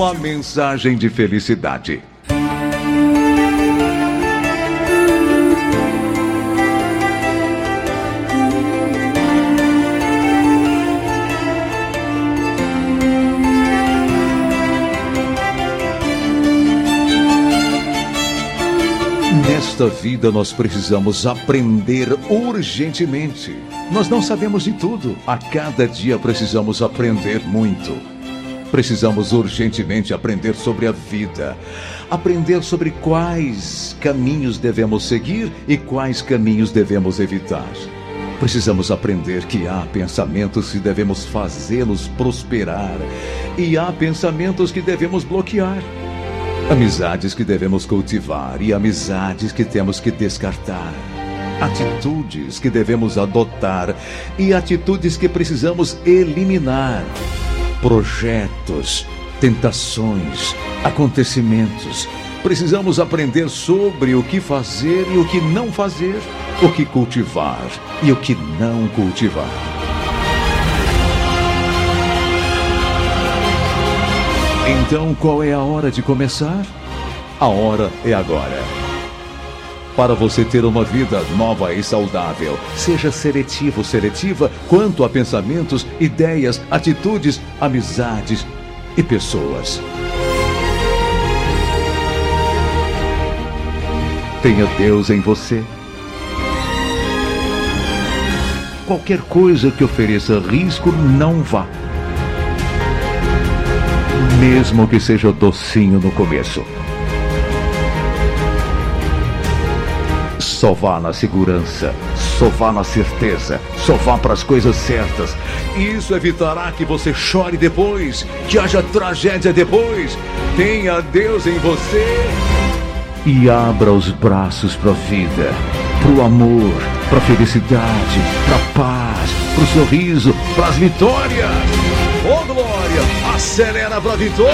uma mensagem de felicidade. Nesta vida nós precisamos aprender urgentemente. Nós não sabemos de tudo. A cada dia precisamos aprender muito. Precisamos urgentemente aprender sobre a vida, aprender sobre quais caminhos devemos seguir e quais caminhos devemos evitar. Precisamos aprender que há pensamentos que devemos fazê-los prosperar e há pensamentos que devemos bloquear. Amizades que devemos cultivar e amizades que temos que descartar. Atitudes que devemos adotar e atitudes que precisamos eliminar. Projetos, tentações, acontecimentos. Precisamos aprender sobre o que fazer e o que não fazer, o que cultivar e o que não cultivar. Então, qual é a hora de começar? A hora é agora. Para você ter uma vida nova e saudável, seja seletivo, seletiva quanto a pensamentos, ideias, atitudes, amizades e pessoas. Tenha Deus em você. Qualquer coisa que ofereça risco, não vá mesmo que seja docinho no começo. Só vá na segurança, só vá na certeza, só vá para as coisas certas. Isso evitará que você chore depois, que haja tragédia depois. Tenha Deus em você e abra os braços para a vida, para o amor, para a felicidade, para a paz, para o sorriso, para as vitórias. Ô oh, glória, acelera pra vitória!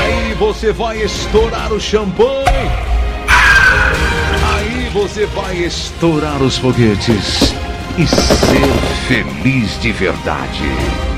Aí você vai estourar o champanhe! Você vai estourar os foguetes e ser feliz de verdade.